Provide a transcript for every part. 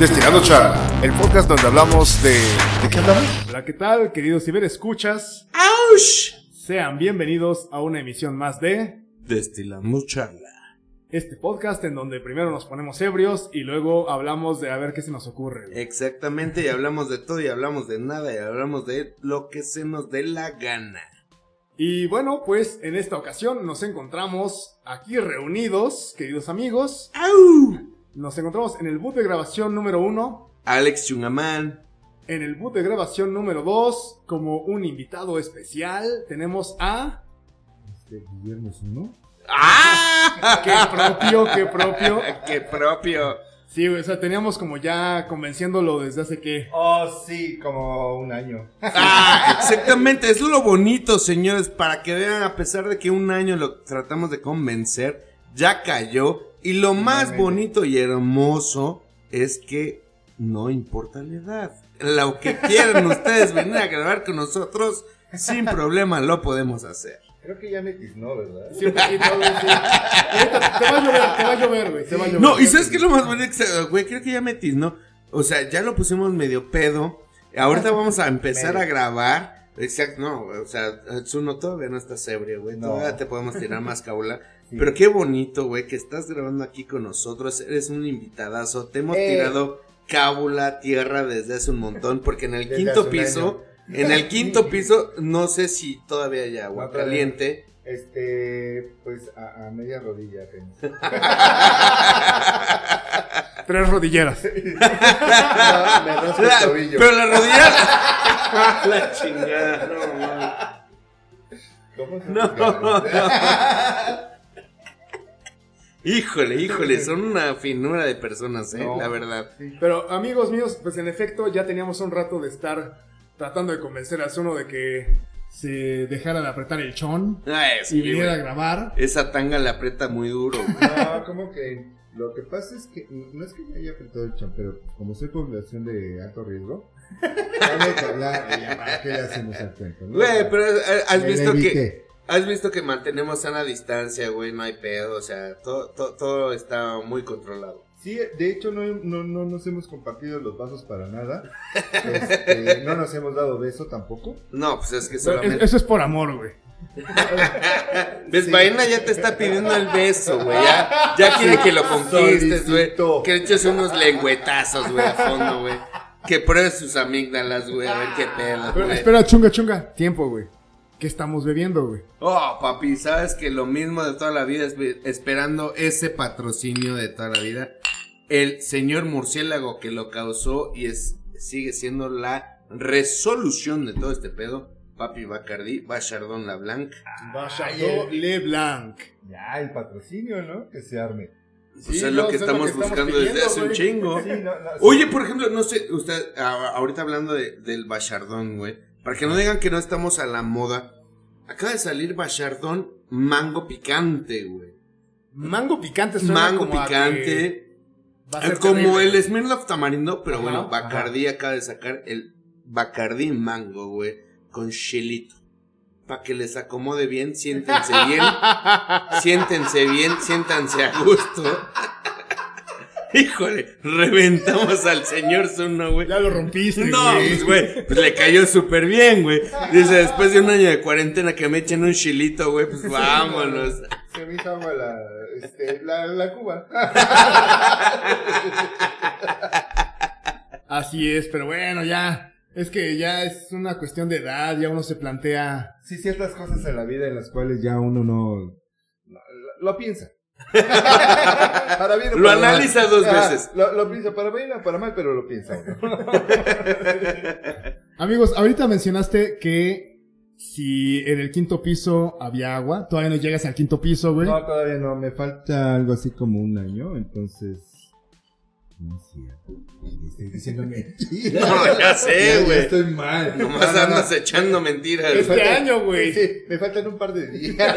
Destilando Charla, el podcast donde hablamos de... ¿De qué hablamos? Hola, ¿qué tal, queridos ciberescuchas? ¡Auch! Sean bienvenidos a una emisión más de Destilamos charla. este podcast en donde primero nos ponemos ebrios y luego hablamos de a ver qué se nos ocurre. Exactamente, y hablamos de todo y hablamos de nada y hablamos de lo que se nos dé la gana. Y bueno, pues en esta ocasión nos encontramos aquí reunidos, queridos amigos. ¡Au! Nos encontramos en el boot de grabación número uno, Alex Chungamán. en el boot de grabación número dos, como un invitado especial, tenemos a... Este, Guillermo Zuno. ¡Ah! ¡Qué propio, qué propio! ¡Qué propio! Sí, o sea, teníamos como ya convenciéndolo desde hace que... Oh, sí, como un año. Ah, exactamente, es lo bonito, señores, para que vean, a pesar de que un año lo tratamos de convencer, ya cayó. Y lo más bonito y hermoso es que no importa la edad. Lo que quieran ustedes venir a grabar con nosotros, sin problema lo podemos hacer. Creo que ya me tiznó, ¿verdad? Sí, un poquito, güey, sí. Ahorita te va a llover, te va a llover, güey, te va a llover. No, y ¿sabes qué es lo más bonito? Güey, creo que ya metís, ¿no? O sea, ya lo pusimos medio pedo. Ahorita vamos a empezar a grabar. Exacto, no, o sea, Zuno todavía no estás ebrio, güey. No. Todavía te podemos tirar más caula. Pero qué bonito, güey, que estás grabando aquí con nosotros. Eres un invitadazo. Te hemos Eh. tirado cábula, tierra desde hace un montón. Porque en el Desde quinto piso, en el quinto piso, no sé si todavía hay agua No, no. caliente. Este, pues a, a media rodilla. Tres rodilleras. No, me rasco el tobillo. pero la rodilla. la chingada, no, mames. ¿Cómo se No, explica? Híjole, híjole, son una finura de personas, eh, No. la verdad. Pero amigos míos, pues en efecto ya teníamos un rato de estar tratando de convencer a Zuno de que se dejara de apretar el chón Ay, y viniera a grabar. Esa tanga le aprieta muy duro. güey. No, como que lo que pasa es que no es que me haya apretado el chan, pero como soy población de alto riesgo, hay que hablar, y ¿para qué le hacemos al cuento? no? Güey, pero eh, has Me visto la que. Has visto que mantenemos sana distancia, güey, no hay pedo, o sea, todo, todo, todo está muy controlado. Sí, de hecho no, no, no nos hemos compartido los vasos para nada. Este, no nos hemos dado beso tampoco. No, pues es que solamente eso es por amor, güey. Ves, Sí. Vaina ya te está pidiendo el beso, güey. Ya, ya quiere que lo conquistes, güey. Que eches unos lengüetazos, güey, a fondo, güey. Que pruebes sus amígdalas, güey, a ver qué pedo, espera, chunga, chunga. Tiempo, güey. ¿Qué estamos bebiendo, güey? Oh, papi, sabes que lo mismo de toda la vida es esperando ese patrocinio de toda la vida. El señor murciélago que lo causó y es sigue siendo la resolución de todo este pedo. Papi Bacardi, Bachardon La Blanc. Bachardon Leblanc. Ya, el patrocinio, ¿no? Que se arme. Pues Sí, es lo no, que es lo que estamos estamos buscando pidiendo, desde hace un chingo. Sí, no, no, sí. Oye, por ejemplo, no sé, usted, a- ahorita hablando de- del Bachardón, güey, para que no digan que no estamos a la moda, acaba de salir Bachardón mango picante, güey. Mango picante suena Mango como a picante, va a ser eh, como terrible. el Smirnoff tamarindo, pero Ajá, bueno, Bacardi acaba de sacar el Bacardi mango, güey, con chilito. Para que les acomode bien, siéntense bien, siéntense bien, siéntanse a gusto. Híjole, reventamos al señor Zuno, güey. Ya lo rompiste, No, güey. pues güey, pues le cayó súper bien, güey. Dice, después de un año de cuarentena que me echen un chilito, güey, pues vámonos. Se me hizo agua la, este, la, la cuba. Así es, pero bueno, ya. Es que ya es una cuestión de edad, ya uno se plantea. Sí, ciertas cosas en la vida en las cuales ya uno no... lo piensa. Para bien o Lo para mal. analiza dos Ah, veces. Lo, lo piensa para bien o para mal, pero lo piensa. uno. Amigos, ahorita mencionaste que si en el quinto piso había agua, todavía no llegas al quinto piso, güey. No, todavía no. Me falta algo así como un año, entonces... No es cierto. Estoy diciendo mentiras. No, ya sé, güey. estoy mal. Nomás No, no, no. andas echando mentiras. Este año, güey. Sí, me faltan un par de días.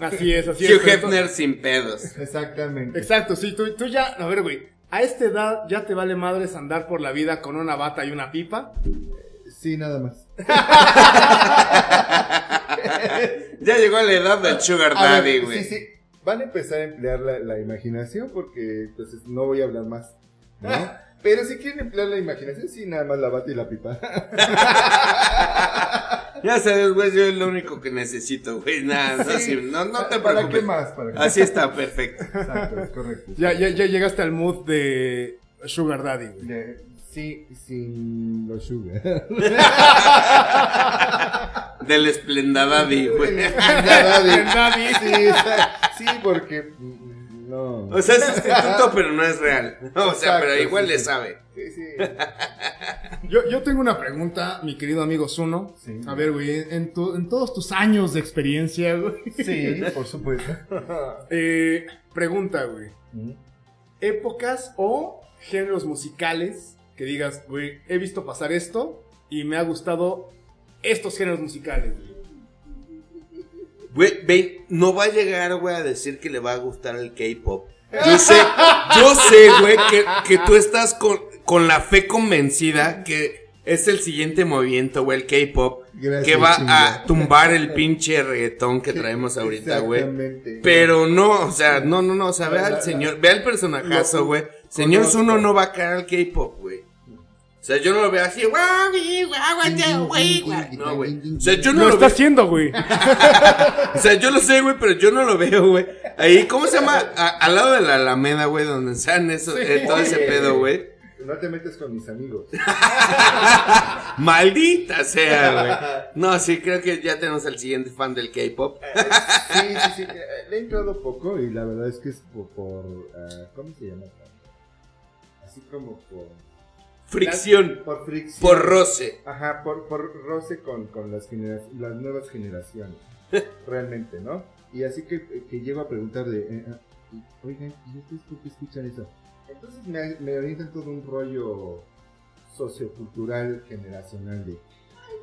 Así es, así es. Hugh Hefner sin pedos. Exactamente. Exacto, sí, tú, tú ya, a ver, güey, a esta edad ya te vale madres andar por la vida con una bata y una pipa. Sí, nada más. Ya llegó la edad del Sugar Daddy, güey. Sí, sí. van a empezar a emplear la, la imaginación porque entonces no voy a hablar más. ¿no? Pero si quieren emplear la imaginación, sí, nada más la bata y la pipa. Ya sabes, güey, yo es lo único que necesito, güey. Nada, no, Sí. no, no te ¿Para preocupes. qué más? ¿Para qué? Así está, perfecto. Exacto, es correcto. Ya, ya, ya llegaste al mood de Sugar Daddy, güey. De- sí, sin los sugar. Del esplendadadi, güey. Daddy. Sí, está- sí, porque mm, no. O sea, es sustituto, pero no es real. O sea, Exacto, pero igual sí, le sí. sabe. Sí, sí. Yo, yo tengo una pregunta, mi querido amigo Zuno. Sí. A ver, güey, en, tu- en todos tus años de experiencia, güey. Sí, por supuesto. Eh, pregunta, güey. Épocas o géneros musicales que digas, güey, he visto pasar esto y me ha gustado estos géneros musicales, güey. Güey, ve, no va a llegar, güey, a decir que le va a gustar el K-pop. Yo sé, yo sé, güey, que, que tú estás con, con la fe convencida que es el siguiente movimiento, güey, el K-pop, Gracias, que va chinga. a tumbar el pinche reggaetón que traemos ahorita, güey. Pero no, o sea, no, no, no, o sea, ve al señor, ve al personajazo, güey. Señor. Zuno no va a caer al K-pop, güey. O sea, yo no lo veo así. No, güey. O sea, yo no Lo lo está veo. haciendo, güey. O sea, yo lo sé, güey, pero yo no lo veo, güey. Ahí, ¿cómo se llama? A- al lado de la Alameda, güey, donde están eso, eh, todo ese pedo, güey. No te metes con mis amigos. Maldita sea, güey. No, sí, creo que ya tenemos al siguiente fan del K-pop. Sí, sí, sí. eh, Le he entrado poco y la verdad es que es por. por, ¿Cómo se llama? Así como por. Fricción. Por fricción. Por roce. Ajá, por, por roce con, con las, las nuevas generaciones. realmente, ¿no? Y así que, que llego a preguntar de. eh, y- Oigan, ¿y ustedes por qué escuchan eso? Entonces me, me orientan todo un rollo sociocultural generacional de.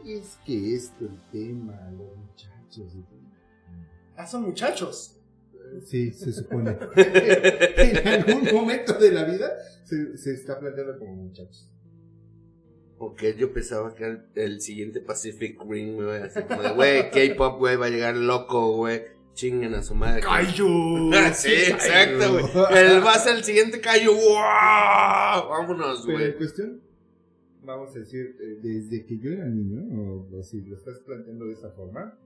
Ay, es que esto, el tema, los muchachos. Ah, son muchachos. Sí, se supone. en algún momento de la vida se, se está planteando como muchachos. Porque yo pensaba que el, el siguiente Pacific Rim, güey, así como de, güey, K-pop, güey, va a llegar loco, güey. Chinguen a su madre. Kaiju. sí, exacto, güey. El va a ser el siguiente Kaiju. ¡Wow! Vámonos, Pero en güey. cuestión, vamos a decir, eh, desde que yo era niño, o, o si lo estás planteando de esa forma.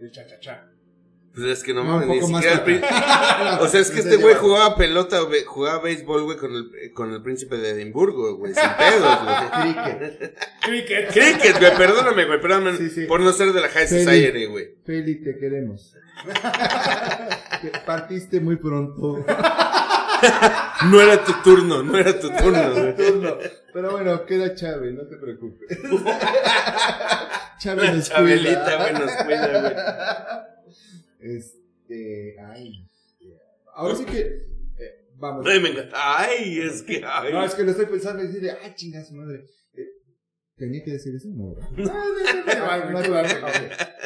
El cha-cha-cha. Pues es que no No, mames, ni siquiera el O sea, es que este güey jugaba pelota, jugaba béisbol, güey, con el, con el príncipe de Edimburgo, güey, sin pedos, güey. Cricket. Cricket. Cricket, güey, perdóname, güey, perdóname Sí, sí. por no ser de la High. Society, güey. Feli, te queremos. Que Partiste muy pronto. No era tu turno, no era tu turno, güey. Turno. Pero bueno, queda Chávez, no te preocupes. Chávez nos Chabelita, güey, nos cuida, güey. Este, ay. Ahora sí que, eh, vamos. Ay, me encanta. Ay, es que, ay. No, es que lo estoy pensando y decir, ah, chinga su madre. Eh, ¿Tenía que decir eso? No, No, no.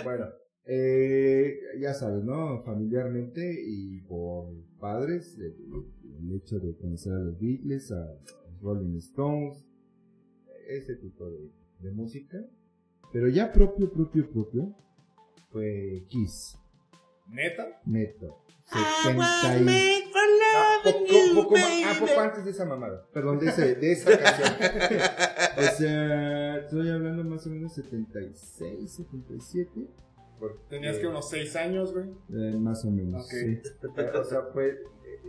Bueno, eh, ya sabes, ¿no? Familiarmente y por padres, el, el hecho de conocer a los Beatles, a los Rolling Stones, ese tipo de, de música. Pero ya propio, propio, propio, fue Kiss, ¿Neta? neto. 70 y... Ah, poco, poco ah, poco antes de esa mamada. Perdón, de, ese, de esa canción. o sea, estoy hablando más o menos 76, 77. porque- Tenías que unos 6 años, güey. Eh, más o menos, Ok. sí. Eh, O sea, fue. eh,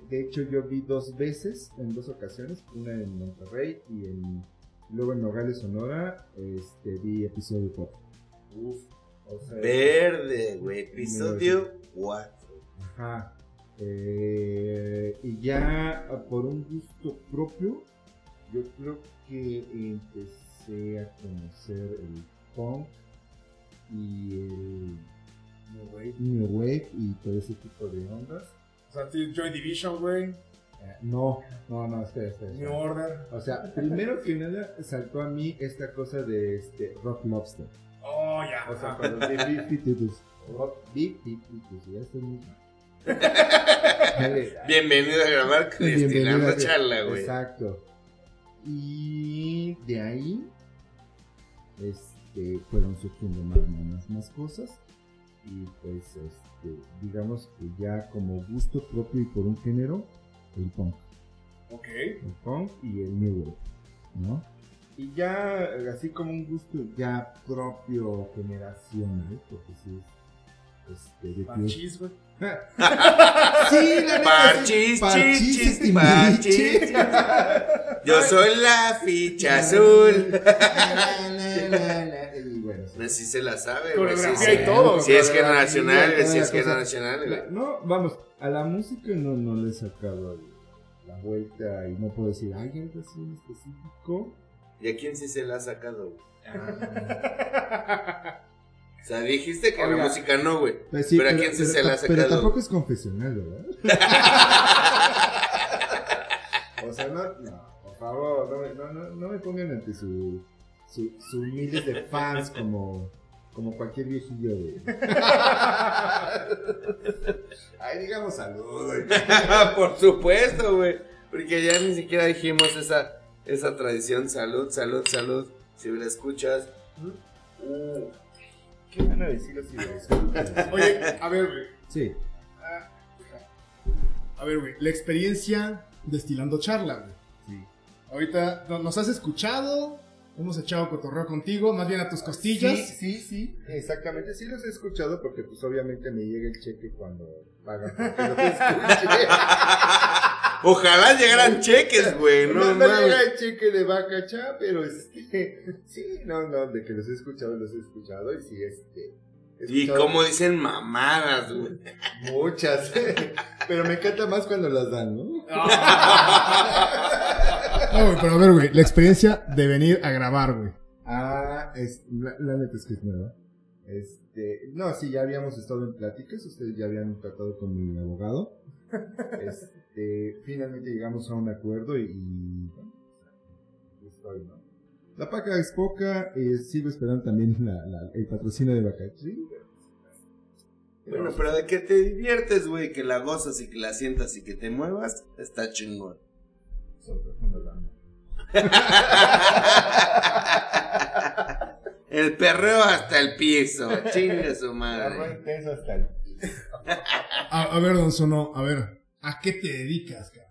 De hecho, yo vi dos veces, en dos ocasiones. Una en Monterrey y en. Luego en Nogales, Sonora. Este, vi episodio pop. Uf. O sea, Verde, güey, episodio 4. Ajá. Eh, y ya por un gusto propio, yo creo que empecé a conocer el punk y el New Wave y todo ese tipo de ondas. O sea, tú, Joy Division, güey. Eh, no, no, no, espera, espera. New. Order. O sea, primero que nada saltó a mí esta cosa de este Rock Lobster. Oh, ya. O sea, cuando vi Big Pitutus. Rock Big Pitutus, ya estoy muy Bienvenido a grabar Cristina Bienvenida, la charla, güey. Exacto. Y de ahí este, fueron surgiendo más, más, más cosas. y pues este, digamos que ya como gusto propio y por un género, el punk. Ok. El punk y el new wave, ¿no? Y ya así como un gusto ya propio generacional, porque sí es este, de Parchís, güey. Sí, la neta, Parchis, sí. Parchis, chis, chis, este, parchis. Yo soy la ficha azul. La, la, la, la, y bueno, sí. Así se la sabe, güey. Coreografía sí, y sí. todo. Si es generacional, si es generacional, güey. No, vamos, a la música no, no le he sacado la vuelta y no puedo decir, hay algo así en específico. ¿Y a quién sí se la ha sacado, güey? O sea, dijiste que la música no, güey. Pues sí, Pero ¿a quién sí se la ha Pero sacado? tampoco es confesional, ¿verdad? o sea, no, no, por favor, no me, no, no, no me pongan ante su, su, su miles de fans como, como cualquier viejillo de... Ay, digamos salud. Por supuesto, güey. Porque ya ni siquiera dijimos esa, esa tradición. Salud, salud, salud. Si me la escuchas. Uh, ¿Qué van a decir así? Oye, a ver, güey. Sí. A ver, güey. La experiencia destilando charla, güey. Sí. Ahorita no- nos has escuchado, hemos echado cotorreo contigo, más bien a tus costillas. Sí, sí, sí, exactamente. Sí los he escuchado porque pues obviamente me llega el cheque cuando pagan porque los escuché. Ojalá llegaran cheques, güey. no No, mames. llega el cheque de vaca cha, pero este, sí, no, no, de que los he escuchado, los he escuchado y sí, este. Y como dicen mamadas, güey. Muchas, pero me encanta más cuando las dan, ¿no? No, güey, pero a ver, güey. La experiencia de venir a grabar, güey. Ah, es, la, la neta es que es nueva. Este, no, sí, ya habíamos estado en pláticas, ustedes ya habían tratado con mi abogado. Este, finalmente llegamos a un acuerdo y, y, bueno, aquí estoy, ¿no? La paca es poca, eh, sigo esperando también la, la- el patrocinio de Bacachi. Bueno, pero de que te diviertes, güey, que la gozas y que la sientas y que te muevas, está chingón. El perreo hasta el piso, chingue su madre. intenso hasta el A, a ver, don Sono, a ver. ¿A qué te dedicas, cabrón?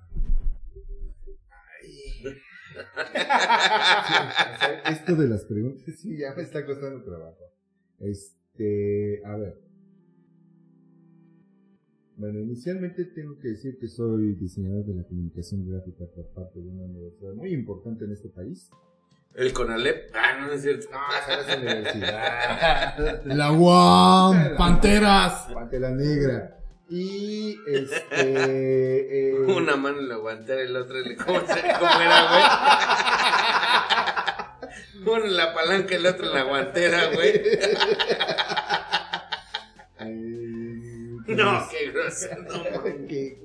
Esto de las preguntas, sí, ya me está costando trabajo. Este, a ver. Bueno, inicialmente tengo que decir que soy diseñador de la comunicación gráfica por parte de una universidad muy importante en este país. El Conalep. Ah, no, no es cierto. No, esa es universidad. La UAM, Panteras. Pantera Negra. Y, este, eh, Una mano en la guantera y la otra en la... ¿Cómo, se- cómo era, güey? Uno en la palanca y el otro en la guantera, güey. No, qué grosero. no. Qué.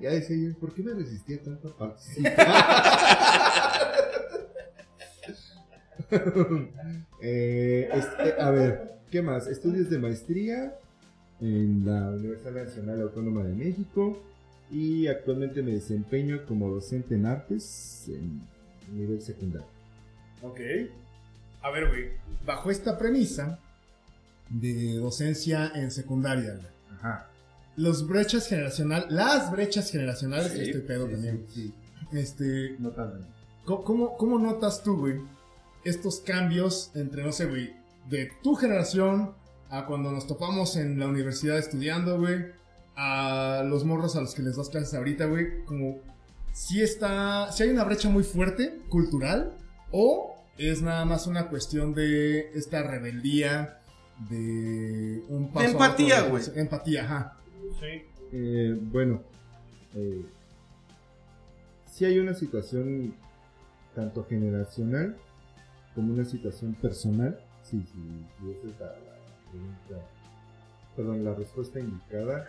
Ya decía yo, ¿por qué me resistía tanto a participar? Eh, este, a ver, ¿qué más? Estudios de maestría en la Universidad Nacional Autónoma de México y actualmente me desempeño como docente en artes en nivel secundario. Ok. A ver, güey. Bajo esta premisa de docencia en secundaria. Ajá. Los brechas generacionales, las brechas generacionales, Sí, este pedo también. Sí, Este. ¿cómo, cómo, notas tú, güey, estos cambios entre, no sé, güey, de tu generación a cuando nos topamos en la universidad estudiando, güey, a los morros a los que les das clases ahorita, güey, como si está, si hay una brecha muy fuerte cultural o es nada más una cuestión de esta rebeldía de un paso otro empatía, de- güey. Empatía, ajá. Eh, bueno, eh, sí hay una situación tanto generacional como una situación personal. Sí, sí, sí, esa es la, la pregunta, perdón, la respuesta indicada.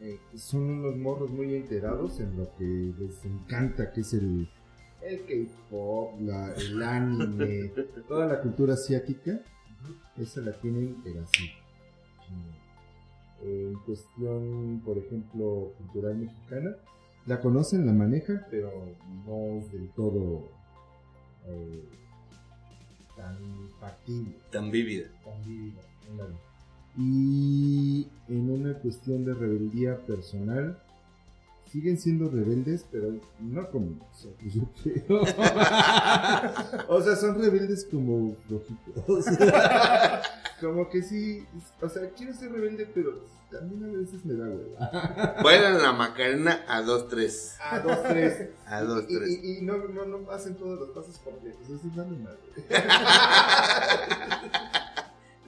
Eh, son unos morros muy enterados en lo que les encanta, que es el, el K-pop, el anime, toda la cultura asiática. Esa la tienen, así. En cuestión, por ejemplo, cultural mexicana, la conocen, la manejan, pero no es del todo eh, tan factible, Tan vívida. tan vívida. ándale. Y en una cuestión de rebeldía personal, siguen siendo rebeldes, pero no como nosotros, yo creo. o sea, son rebeldes como flojitos. como que sí, o sea, quiero ser rebelde, pero también a veces me da hueva. Bailan la Macarena a 2-3. A dos, tres. A 2-3. Y, y- y no, no, no hacen todos los pasos completos. Eso es dame madre.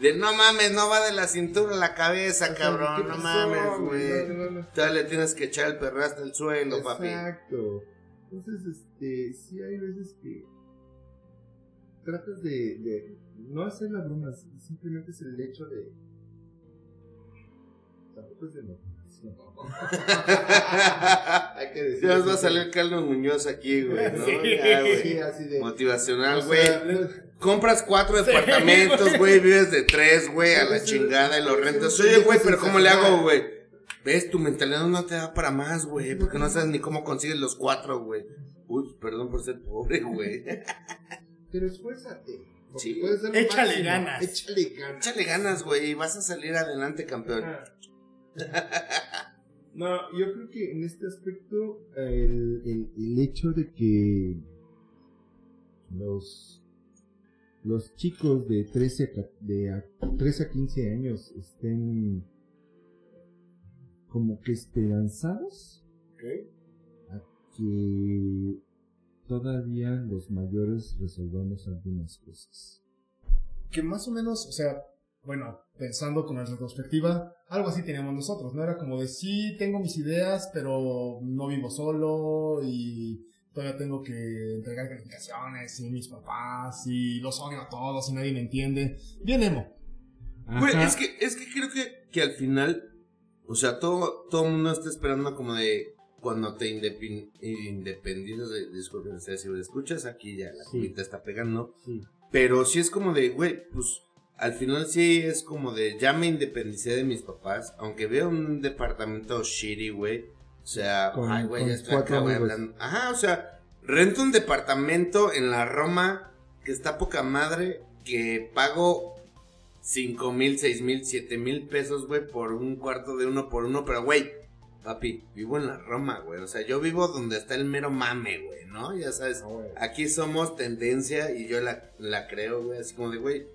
De no mames, no va de la cintura a la cabeza, O sea, cabrón. ¿qué No mames, No, güey. no, no. Todavía le tienes que echar el perro hasta el suelo, papi. Exacto. Entonces, este, sí hay veces que tratas de, de no hacer la broma, simplemente es el hecho de... Tampoco es de motivación. hay que decir. Ya nos va a salir Carlos Muñoz aquí, güey, ¿no? Sí. Ya, güey. Sí, así de... Motivacional, o güey. sea, Compras cuatro departamentos, güey, vives de tres, güey, a la chingada y los rentas. Oye, güey, pero ¿cómo le hago, güey? ¿Ves? Tu mentalidad no te da para más, güey, porque no sabes ni cómo consigues los cuatro, güey. Uy, perdón por ser pobre, güey. Pero esfuérzate. Porque Sí. puedes dar lo Échale máximo. ganas. Échale ganas. Échale ganas, güey, vas a salir adelante, campeón. No, yo creo que en este aspecto el, el, el hecho de que los, los chicos de 13 a, de a 13 a 15 años estén como que esperanzados a que todavía los mayores resolvamos algunas cosas. que más o menos, o sea, bueno, pensando con la retrospectiva, algo así teníamos nosotros, ¿no? Era como de sí, tengo mis ideas, pero no vivo solo y todavía tengo que entregar calificaciones y mis papás y los odio a todos y nadie me entiende. Bien emo. Güey, es que, es que creo que, que al final, o sea, todo, todo el mundo está esperando como de cuando te independizas de, disculpen ustedes si lo escuchas, aquí ya la Sí. está pegando, Sí. pero sí es como de, güey, pues, al final sí es como de, ya me independicé de mis papás, aunque veo un departamento shitty, güey, o sea, Con- ay, güey, ya estoy acá, güey, amigos. hablando, ajá, o sea, rento un departamento en la Roma que está poca madre, que pago cinco mil, seis mil, siete mil pesos, güey, por un cuarto de uno por uno, pero güey, papi, vivo en la Roma, güey, o sea, yo vivo donde está el mero mame, güey, ¿no? Ya sabes, Ah, aquí somos tendencia y yo la, la creo, güey, así como de, güey,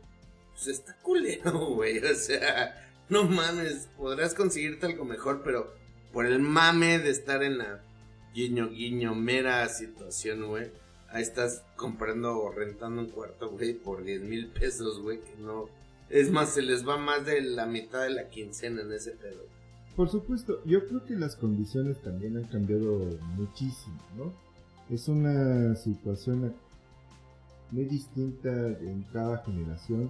pues está culero, güey, o sea, no mames, podrás conseguirte algo mejor, pero por el mame de estar en la guiño, guiño, mera situación, güey, ahí estás comprando o rentando un cuarto, güey, por 10 mil pesos, güey, que no... Es más, se les va más de la mitad de la quincena en ese pedo. Por supuesto, yo creo que las condiciones también han cambiado muchísimo, ¿no? Es una situación muy distinta en cada generación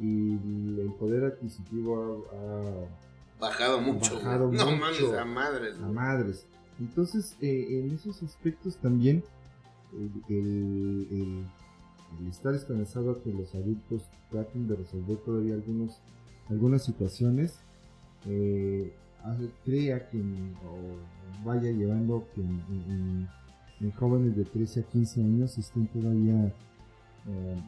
y el poder adquisitivo ha, Bajado mucho, Bajado. No mucho. mames, a madres, a madres. Entonces, eh, en esos aspectos también, el, el- el- el estar esperanzado a que los adultos traten de resolver todavía algunos, algunas situaciones, eh, hace- crea que o vaya llevando que en, en- en jóvenes de 13 a 15 años estén todavía eh,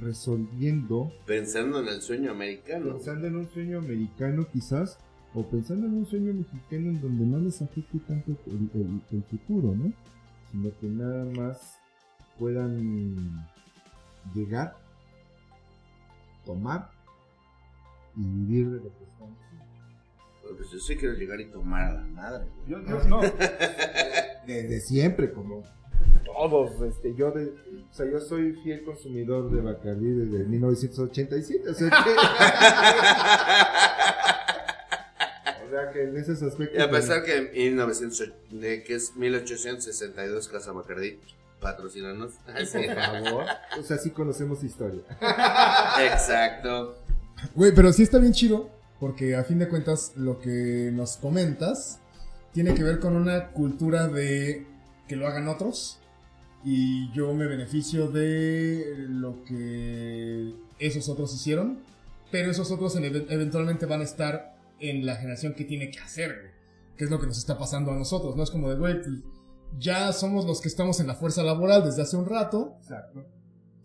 resolviendo Pensando en el sueño americano. pensando en un sueño americano quizás, o pensando en un sueño mexicano en donde no les afecte tanto el, el- el futuro, ¿no? Sino que nada más puedan llegar, tomar y vivir de lo que están haciendo. Pues yo sí quiero llegar y tomar a la madre, güey. Yo, yo no. Desde siempre, como todos, este, yo de, o sea, yo soy fiel consumidor de Bacardí desde 1987, o sea que, o sea que en esos aspectos. Y a pesar que en 1900, de que es 1862 Casa Bacardí, patrocinanos. Sí. por favor, o sea, sí conocemos historia. Exacto. Güey, pero sí está bien chido, porque a fin de cuentas lo que nos comentas tiene que ver con una cultura de que lo hagan otros y yo me beneficio de lo que esos otros hicieron, pero esos otros en- eventualmente van a estar en la generación que tiene que hacer, que es lo que nos está pasando a nosotros, no es como de, güey, pues, ya somos los que estamos en la fuerza laboral desde hace un rato, Exacto.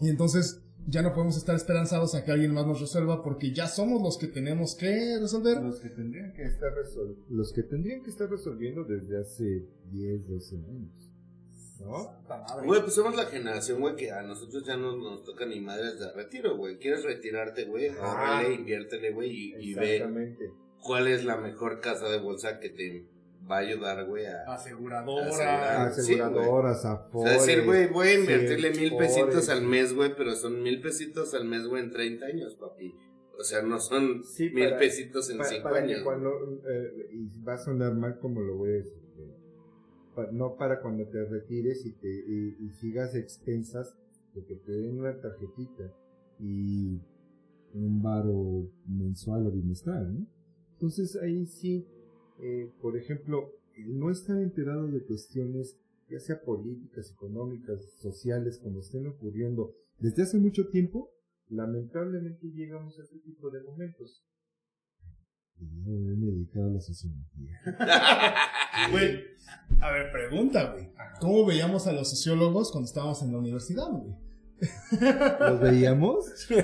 y entonces ya no podemos estar esperanzados a que alguien más nos resuelva porque ya somos los que tenemos que resolver. Los que tendrían que estar resol- los que tendrían que estar resolviendo desde hace 10, 12 años. ¿No? Güey, pues somos la generación, güey, que a nosotros ya no nos toca ni madres de retiro, güey. ¿Quieres retirarte, güey? Ah. Inviértele, güey, y, y ve cuál es la mejor casa de bolsa que te va a ayudar, güey, a... Aseguradora. Aseguradora. Sí, güey. Aseguradoras, O sea, decir, güey, voy a invertirle mil pesitos al mes, güey, pero son mil pesitos al mes, güey, en 30 años, papi. O sea, no son Sí, mil para- pesitos en Pa- 5 para que años. cuando, eh, y va a sonar mal como lo voy a decir, pero no para cuando te retires y, te, y, y sigas expensas de que te den una tarjetita y un varo mensual o bimestral, ¿no? Entonces ahí sí, eh, por ejemplo, el no estar enterado de cuestiones, ya sea políticas, económicas, sociales, como estén ocurriendo desde hace mucho tiempo, lamentablemente llegamos a este tipo de momentos. Haberme dedicado a la sociología. Güey, a ver, pregunta, güey. ¿Cómo veíamos a los sociólogos cuando estábamos en la universidad, güey? ¿Los veíamos?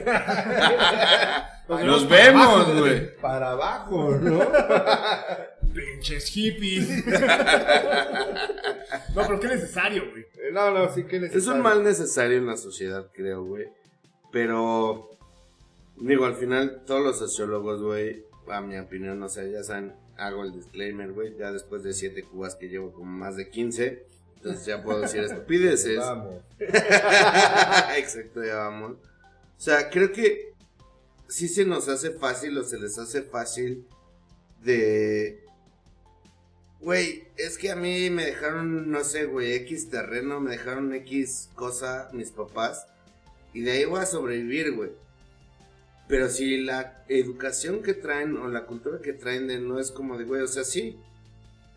Nos vemos, güey. Para abajo, ¿no? Pinches hippies. No, pero qué necesario, güey. No, no, sí que Es necesario. un mal necesario en la sociedad, creo, güey. Pero, digo, al final, todos los sociólogos, güey, a mi opinión, o sea, ya saben, hago el disclaimer, güey, ya después de siete cubas que llevo como más de 15, entonces ya puedo decir estupideces. Vamos. Exacto, ya vamos. O sea, creo que sí se nos hace fácil o se les hace fácil de... Güey, es que a mí me dejaron, no sé, güey, X terreno, me dejaron X cosa mis papás. Y de ahí voy a sobrevivir, güey. Pero si la educación que traen o la cultura que traen de no es como de, güey, o sea, sí.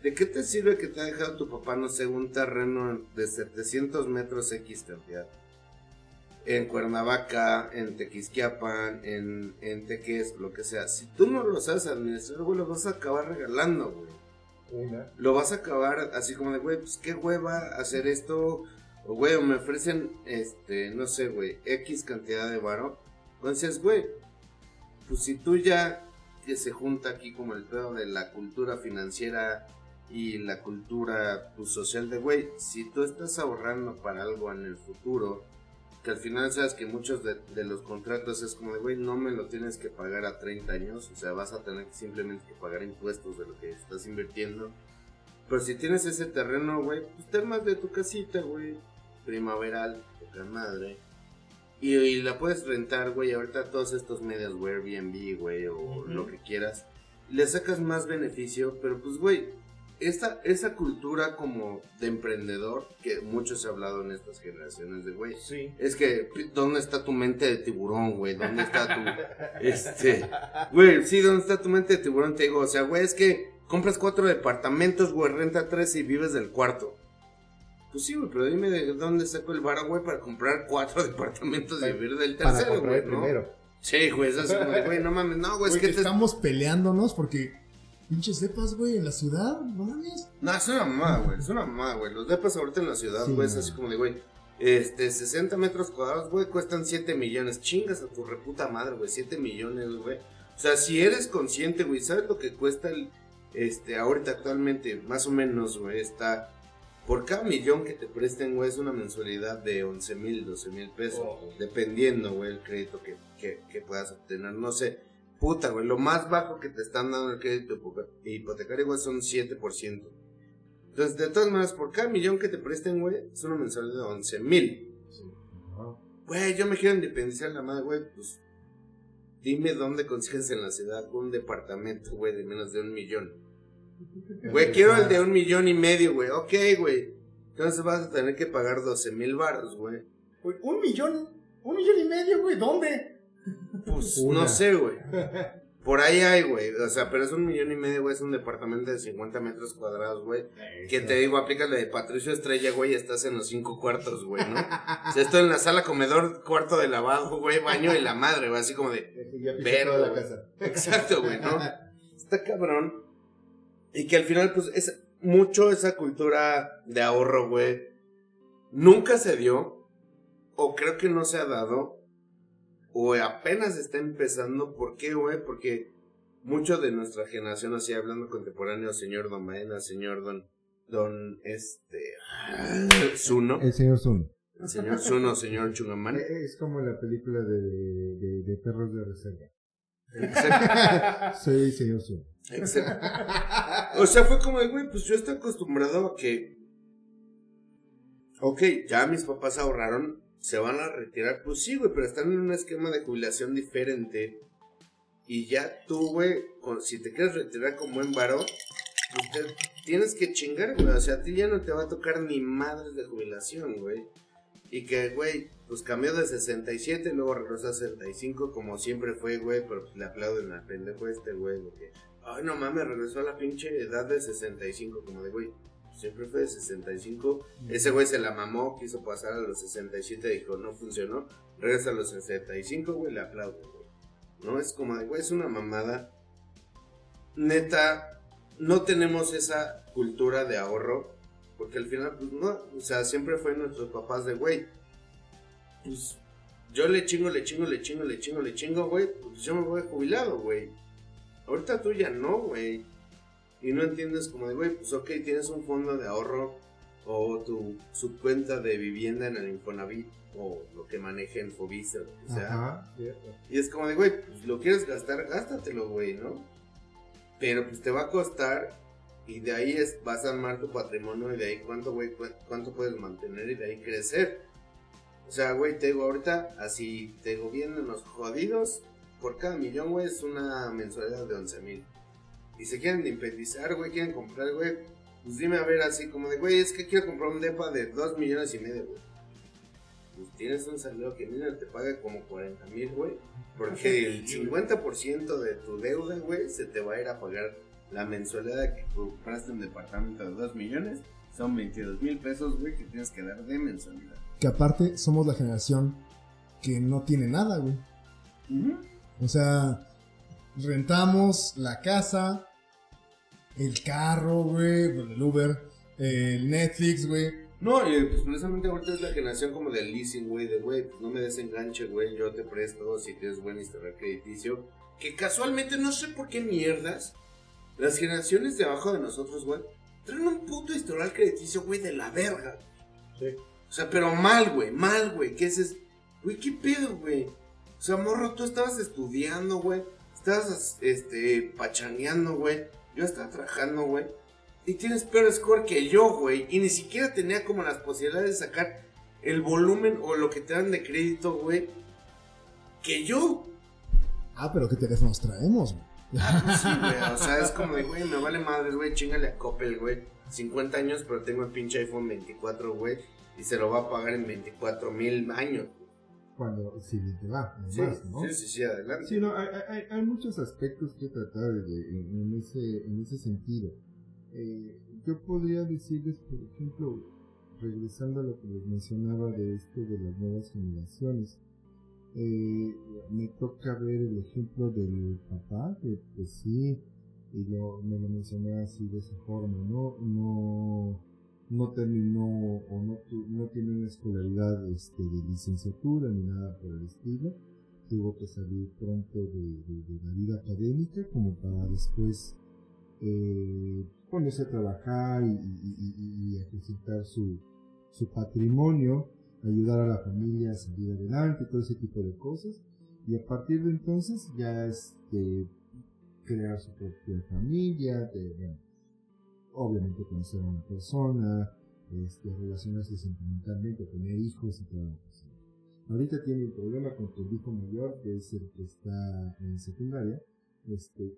¿De qué te sirve que te ha dejado tu papá, no sé, un terreno de 700 metros X cantidad? En Cuernavaca, en Tequisquiapan, en, en Teques, lo que sea. Si tú no lo sabes administrar, güey, lo vas a acabar regalando, güey Una. lo vas a acabar así como de, güey, pues qué hueva hacer esto. O, güey, o me ofrecen, este, no sé, güey, X cantidad de varo. Entonces, güey, pues si tú ya que se junta aquí como el pedo de la cultura financiera y la cultura pues, social de, güey, si tú estás ahorrando para algo en el futuro, que al final sabes que muchos de, de los contratos es como de, güey, no me lo tienes que pagar a 30 años, o sea, vas a tener simplemente que pagar impuestos de lo que estás invirtiendo. Pero si tienes ese terreno, güey, pues te armas de tu casita, güey, primaveral, poca madre. Y, y la puedes rentar, güey, ahorita todos estos medios, güey, Airbnb, güey, o lo que quieras. Le sacas más beneficio, pero pues, güey, esta, esa cultura como de emprendedor, que mucho se ha hablado en estas generaciones de, güey, Sí. es que, ¿dónde está tu mente de tiburón, güey? ¿Dónde está tu, este, güey, sí, ¿dónde está tu mente de tiburón? Te digo, o sea, güey, es que compras cuatro departamentos, güey, renta tres y vives del cuarto. Pues sí, güey, pero dime de dónde saco el varo, güey, para comprar cuatro departamentos y vivir del tercero, güey, ¿no? primero. Sí, güey, es así como de, güey, no mames, no, güey, es Güey, que te... estamos peleándonos porque pinches depas, güey, en la ciudad, no mames. No, es una mamada, güey. Es una mamada, güey. Los depas ahorita en la ciudad, Sí, güey, es así como de, güey. Este, 60 metros cuadrados, güey, cuestan 7 millones. Chingas a tu reputa madre, güey. 7 millones, güey. O sea, si eres consciente, güey, ¿sabes lo que cuesta el. Este, ahorita actualmente, más o menos, güey, está. Por cada millón que te presten, güey, es una mensualidad de 11 mil, 12 mil pesos. Oh. Dependiendo, güey, el crédito que, que, que puedas obtener. No sé. Puta, güey, lo más bajo que te están dando el crédito hipo- hipotecario, güey, son 7%. Entonces, de todas maneras, por cada millón que te presten, güey, es una mensualidad de 11 mil. Güey, yo me quiero independizar la madre, güey, pues. Dime dónde consigues en la ciudad un departamento, güey, de menos de un millón. Güey, quiero el de un millón y medio, güey. Ok, güey. Entonces vas a tener que pagar 12 mil baros, güey. Güey, un millón, un millón y medio, güey, ¿dónde? Pues Una. no sé, güey. Por ahí hay, güey. O sea, pero es un millón y medio, güey. Es un departamento de 50 metros cuadrados, güey. Que te digo, aplica la de Patricio Estrella, güey. Estás en los cinco cuartos, güey, ¿no? o sea, estoy en la sala, comedor, cuarto de lavado, güey, baño y la madre, güey. Así como de. Toda la casa. Exacto, güey, ¿no? Está cabrón. Y que al final, pues, es mucho esa cultura de ahorro, güey. Nunca se dio. O creo que no se ha dado. O apenas está empezando. ¿Por qué, güey? Porque mucho de nuestra generación, así hablando contemporáneo, señor Don Maena, señor Don, Don, este, Zuno. El señor Sun. El señor Zuno, señor Chungamán. Es como la película de, de, de perros de reserva. Exacto. Soy señor Sun. Exacto. O sea, fue como güey, pues yo estoy acostumbrado a que. Ok, ya mis papás ahorraron, se van a retirar. Pues sí, güey, pero están en un esquema de jubilación diferente. Y ya tú, güey, si te quieres retirar con buen varo, pues tienes que chingar, güey. O sea, a ti ya no te va a tocar ni madres de jubilación, güey. Y que, güey, pues cambió de 67, luego regresó a 65, como siempre fue, güey, pero le aplauden al pendejo este, güey, ay, no mames, regresó a la pinche edad de 65, como de, güey, siempre fue de 65. Ese güey se la mamó, quiso pasar a los 67, dijo, no funcionó, regresa a los 65, güey, le aplauden, güey. No, es como de, güey, es una mamada. Neta, no tenemos esa cultura de ahorro, porque al final, pues no, o sea, siempre fue nuestros papás de, güey, pues yo le chingo, le chingo, le chingo, le chingo, le chingo, güey, pues yo me voy jubilado, güey. Ahorita tú ya no, güey. Y no entiendes como de, güey, pues ok, tienes un fondo de ahorro o tu su cuenta de vivienda en el Infonavit o lo que maneje en Fobisa, lo que sea. Ajá. Y es como de, güey, pues lo quieres gastar, gástatelo, güey, ¿no? Pero pues te va a costar y de ahí es, vas a armar tu patrimonio y de ahí cuánto, güey, cu- cuánto puedes mantener y de ahí crecer. O sea, güey, te digo ahorita, así, te digo, vienen los jodidos, por cada millón, güey, es una mensualidad de 11 mil. Y se quieren independizar, güey, quieren comprar, güey, pues dime a ver así como de, güey, es que quiero comprar un depa de 2 millones y medio, güey. Pues tienes un salario que mira, te paga como 40 mil, güey. Porque el 50% de tu deuda, güey, se te va a ir a pagar la mensualidad que compraste un departamento de 2 millones. Son 22 mil pesos, güey, que tienes que dar de mensualidad. Que aparte somos la generación que no tiene nada, güey. O sea, rentamos la casa, el carro, güey, bueno, el Uber, el Netflix, güey. No, y pues precisamente ahorita es la generación como del leasing, güey, de güey, pues no me desenganche, güey, yo te presto si tienes buen historial crediticio. Que casualmente no sé por qué mierdas las generaciones de abajo de nosotros, güey, traen un puto historial crediticio, güey, de la verga. Sí. O sea, pero mal, güey, mal, güey, ¿qué es eso? Güey, ¿qué pedo, güey? O sea, morro, tú estabas estudiando, güey, estabas, este, pachangueando, güey, yo estaba trabajando, güey. Y tienes peor score que yo, güey. Y ni siquiera tenía como las posibilidades de sacar el volumen o lo que te dan de crédito, güey. Que yo. Ah, pero ¿qué teléfonos traemos, güey? Pues sí, güey. O sea, es como de, güey, me vale madres, güey. Chingale a Coppel, güey. 50 años, pero tengo el pinche iPhone 24, güey. Y se lo va a pagar en 24 mil años. Cuando, si te va, Sí, además, ¿no? sí, sí, sí, adelante. Sí, no, hay, hay, hay muchos aspectos que tratar de- en, en ese, en ese sentido. Eh, yo podría decirles, por ejemplo, regresando a lo que les mencionaba de esto de las nuevas generaciones, eh, me toca ver el ejemplo del papá, que pues sí, y lo, me lo mencioné así de esa forma, ¿no? No, no terminó o no, tu- no tiene una escolaridad este, de licenciatura ni nada por el estilo tuvo que salir pronto de, de- de la vida académica como para después eh, ponerse a trabajar y, y- y- y- acrecentar su, su patrimonio, ayudar a la familia a salir adelante, todo ese tipo de cosas. Y a partir de entonces ya este, crear su propia familia, de, bueno, obviamente conocer a una persona, este, relacionarse sentimentalmente, tener hijos y la cosa. Ahorita tiene un problema con el hijo mayor, que es el que está en secundaria, este,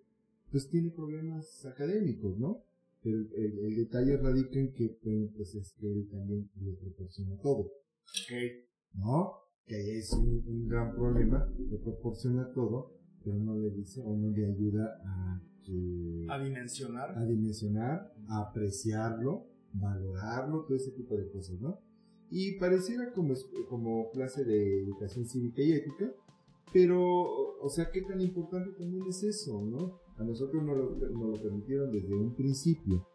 pues tiene problemas académicos, ¿no? El, el- el detalle radica en que, pues, es que él también le proporciona todo, ¿no? Que es un, un gran problema, le proporciona todo, pero no le dice o no le ayuda a que A dimensionar. a dimensionar, a apreciarlo, valorarlo, todo ese tipo de cosas, ¿no? Y pareciera como, como clase de educación cívica y ética, pero, o sea, ¿qué tan importante también es eso, no? A nosotros nos lo, nos lo permitieron desde un principio,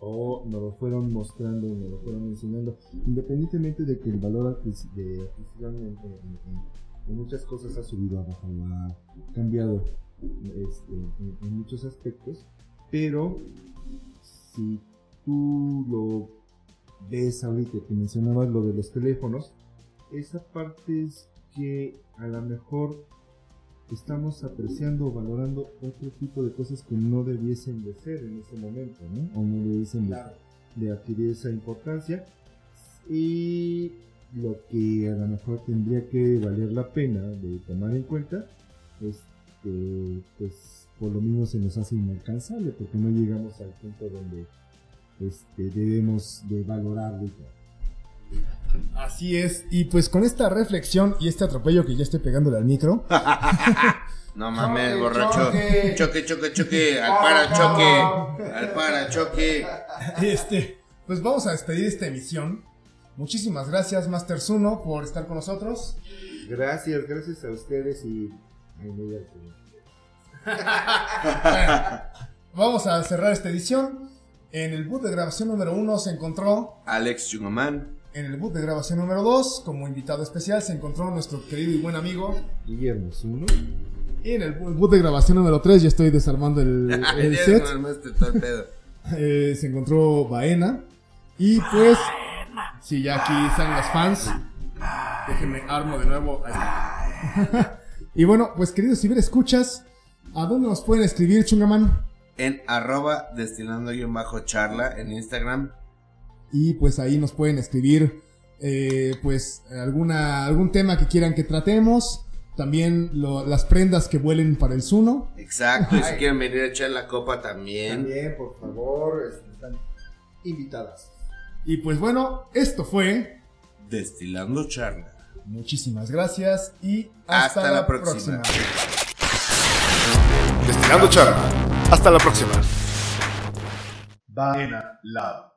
o nos lo fueron mostrando, nos lo fueron enseñando, independientemente de que el valor de en muchas cosas ha subido, ha bajado, ha cambiado este, en, en muchos aspectos, pero si tú lo ves ahorita que mencionabas lo de los teléfonos, esa parte es que a lo mejor estamos apreciando o valorando otro tipo de cosas que no debiesen de ser en ese momento, ¿no? O no debiesen de, de adquirir esa importancia. Y lo que a lo mejor tendría que valer la pena de tomar en cuenta es que, pues, por lo mismo se nos hace inalcanzable, porque no llegamos al punto donde este, debemos de todo. Así es. Y pues con esta reflexión y este atropello que ya estoy pegándole al micro, No mames, Choque, borracho. choque. Choque, choque, choque. Al para choque. Al para choque. este, pues vamos a despedir esta emisión. Muchísimas gracias, Master Zuno, por estar con nosotros. Gracias, gracias a ustedes y... Vamos a cerrar esta edición. En el boot de grabación número uno se encontró Alex Chugaman. En el boot de grabación número 2, como invitado especial, se encontró nuestro querido y buen amigo. Guillermo Zuno. Y en el boot de grabación número 3, ya estoy desarmando el, el set, pedo. eh, se encontró Baena. Y pues, si ya aquí están los fans, déjenme armo de nuevo. Y bueno, pues queridos ciberescuchas, ¿a dónde nos pueden escribir, Chungaman? En arroba destilando guion bajo charla en Instagram. Y pues ahí nos pueden escribir eh, pues alguna, algún tema que quieran que tratemos. También lo- las prendas que vuelen para el Zuno. Exacto. Y si quieren venir a echar la copa también. También, por favor, este, están invitadas. Y pues bueno, esto fue. Destilando charla. Muchísimas gracias y hasta, Hasta la, la próxima. próxima. Destilando charla. Hasta la próxima. Baena Lab.